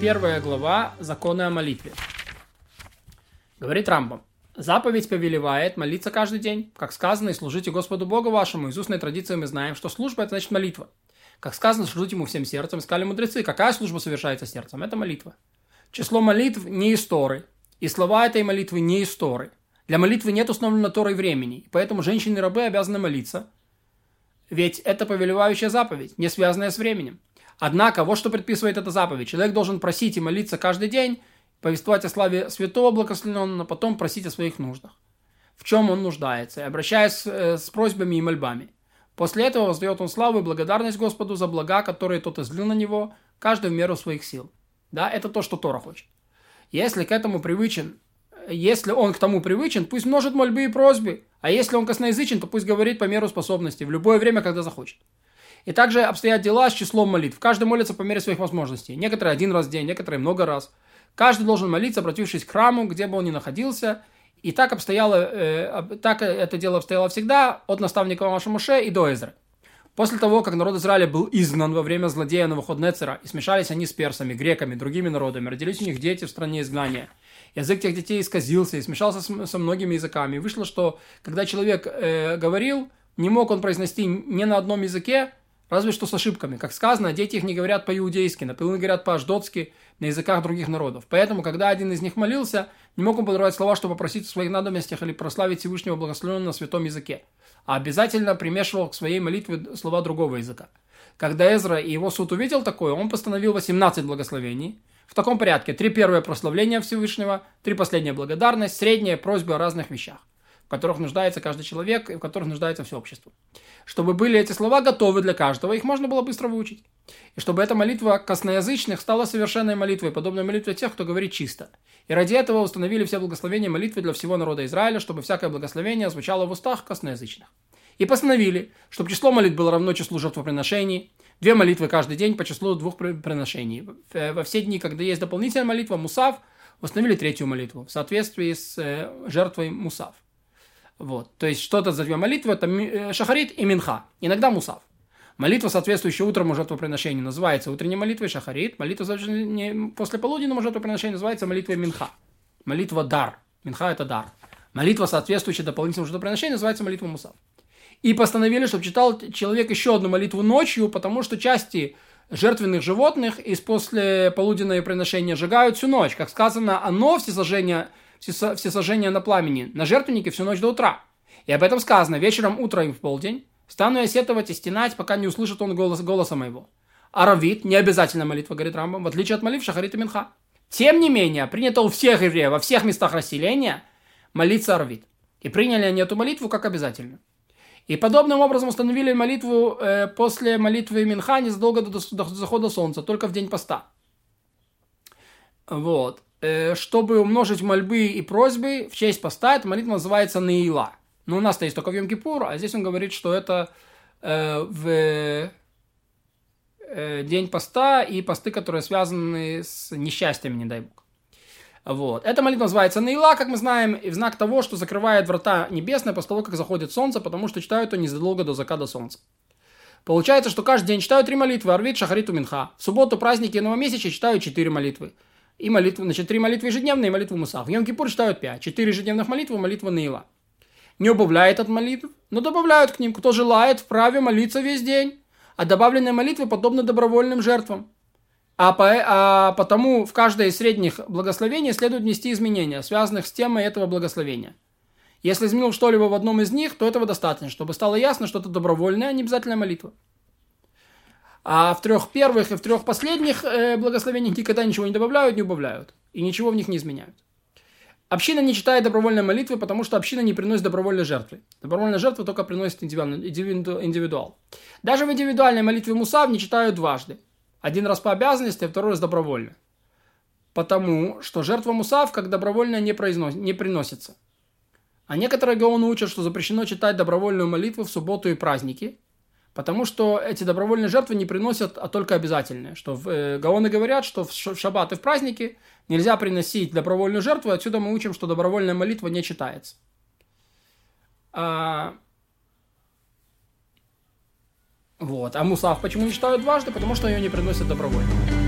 Первая глава Законы о молитве. Говорит Рамбам. Заповедь повелевает молиться каждый день. Как сказано, и служите Господу Богу вашему. Из устной традиции мы знаем, что служба – это значит молитва. Как сказано, служите ему всем сердцем. Сказали мудрецы, какая служба совершается сердцем? Это молитва. Число молитв не из Торы. И слова этой молитвы не из Торы. Для молитвы нет установленного Торой времени. Поэтому женщины и рабы обязаны молиться. Ведь это повелевающая заповедь, не связанная с временем. Однако, вот что предписывает эта заповедь. Человек должен просить и молиться каждый день, повествовать о славе святого благословенного, потом просить о своих нуждах. В чем он нуждается, и обращаясь э, с просьбами и мольбами. После этого воздает он славу и благодарность Господу за блага, которые тот излил на него, каждый в меру своих сил. Да, это то, что Тора хочет. Если к этому привычен, если он к тому привычен, пусть множит мольбы и просьбы, а если он косноязычен, то пусть говорит по меру способности, в любое время, когда захочет. И также обстоят дела с числом молитв. Каждый молится по мере своих возможностей. Некоторые один раз в день, некоторые много раз. Каждый должен молиться, обратившись к храму, где бы он ни находился. И так обстояло, э, так это дело обстояло всегда от наставника Маша Муше и до Эзры. После того, как народ Израиля был изгнан во время злодея Новоходнецера, и смешались они с персами, греками, другими народами, родились у них дети в стране изгнания. Язык тех детей исказился и смешался с, со многими языками. Вышло, что когда человек э, говорил, не мог он произнести ни на одном языке, Разве что с ошибками. Как сказано, дети их не говорят по-иудейски, например, говорят по-аждотски, на языках других народов. Поэтому, когда один из них молился, не мог он подобрать слова, чтобы попросить в своих надобностях или прославить Всевышнего благословенного на святом языке, а обязательно примешивал к своей молитве слова другого языка. Когда Эзра и его суд увидел такое, он постановил 18 благословений. В таком порядке. Три первые прославления Всевышнего, три последние благодарность, средняя просьба о разных вещах в которых нуждается каждый человек и в которых нуждается все общество. Чтобы были эти слова готовы для каждого, их можно было быстро выучить. И чтобы эта молитва косноязычных стала совершенной молитвой, подобной молитве тех, кто говорит чисто. И ради этого установили все благословения молитвы для всего народа Израиля, чтобы всякое благословение звучало в устах косноязычных. И постановили, чтобы число молитв было равно числу жертвоприношений, две молитвы каждый день по числу двух приношений. Э, во все дни, когда есть дополнительная молитва, мусав, установили третью молитву в соответствии с э, жертвой мусав. Вот. То есть что-то за две молитвы, это э, шахарит и минха. Иногда мусав. Молитва, соответствующая утрому жертвоприношению, называется утренней молитвой шахарит. Молитва после полуденного жертвоприношения называется молитвой минха. Молитва дар. Минха – это дар. Молитва, соответствующая дополнительному жертвоприношению, называется молитва мусав. И постановили, чтобы читал человек еще одну молитву ночью, потому что части жертвенных животных из после полуденного приношения сжигают всю ночь. Как сказано, оно все сожжения все, сожжения на пламени на жертвеннике всю ночь до утра. И об этом сказано вечером, утром и в полдень. Стану я сетовать и стенать, пока не услышит он голос, голоса моего. Аравит, не обязательно молитва, говорит Рамбам, в отличие от молитв Шахарита Минха. Тем не менее, принято у всех евреев во всех местах расселения молиться аравит. И приняли они эту молитву как обязательно. И подобным образом установили молитву э, после молитвы Минха незадолго до, до, до захода солнца, только в день поста. Вот. Э, чтобы умножить мольбы и просьбы в честь поста, эта молитва называется Наила. Но у нас-то есть только в Йом-Кипур, а здесь он говорит, что это э, в э, день поста и посты, которые связаны с несчастьями, не дай бог. Вот. Эта молитва называется Наила, как мы знаем, и в знак того, что закрывает врата небесные после того, как заходит солнце, потому что читают ее незадолго до заката солнца. Получается, что каждый день читают три молитвы, Арвит, Шахариту, Минха. В субботу, праздники и новомесячие читают четыре молитвы и молитву, значит, три молитвы ежедневные и молитву Мусах. В Йом-Кипур читают пять. Четыре ежедневных молитвы, молитва Наила. Не убавляет от молитв, но добавляют к ним. Кто желает, вправе молиться весь день. А добавленные молитвы подобны добровольным жертвам. А, по, а потому в каждое из средних благословений следует внести изменения, связанных с темой этого благословения. Если изменил что-либо в одном из них, то этого достаточно, чтобы стало ясно, что это добровольная, а не обязательная молитва. А в трех первых и в трех последних э, благословениях никогда ничего не добавляют, не убавляют. И ничего в них не изменяют. Община не читает добровольной молитвы, потому что община не приносит добровольной жертвы. Добровольная жертва только приносит индивидуал. Даже в индивидуальной молитве Мусав не читают дважды. Один раз по обязанности, а второй раз добровольно. Потому что жертва Мусав как добровольно не, произнос, не приносится. А некоторые гаоны учат, что запрещено читать добровольную молитву в субботу и праздники – Потому что эти добровольные жертвы не приносят, а только обязательные. Что в, э, гаоны говорят, что в шаббат и в праздники нельзя приносить добровольную жертву. Отсюда мы учим, что добровольная молитва не читается. А, вот. А мусав почему не читают дважды? Потому что ее не приносят добровольно.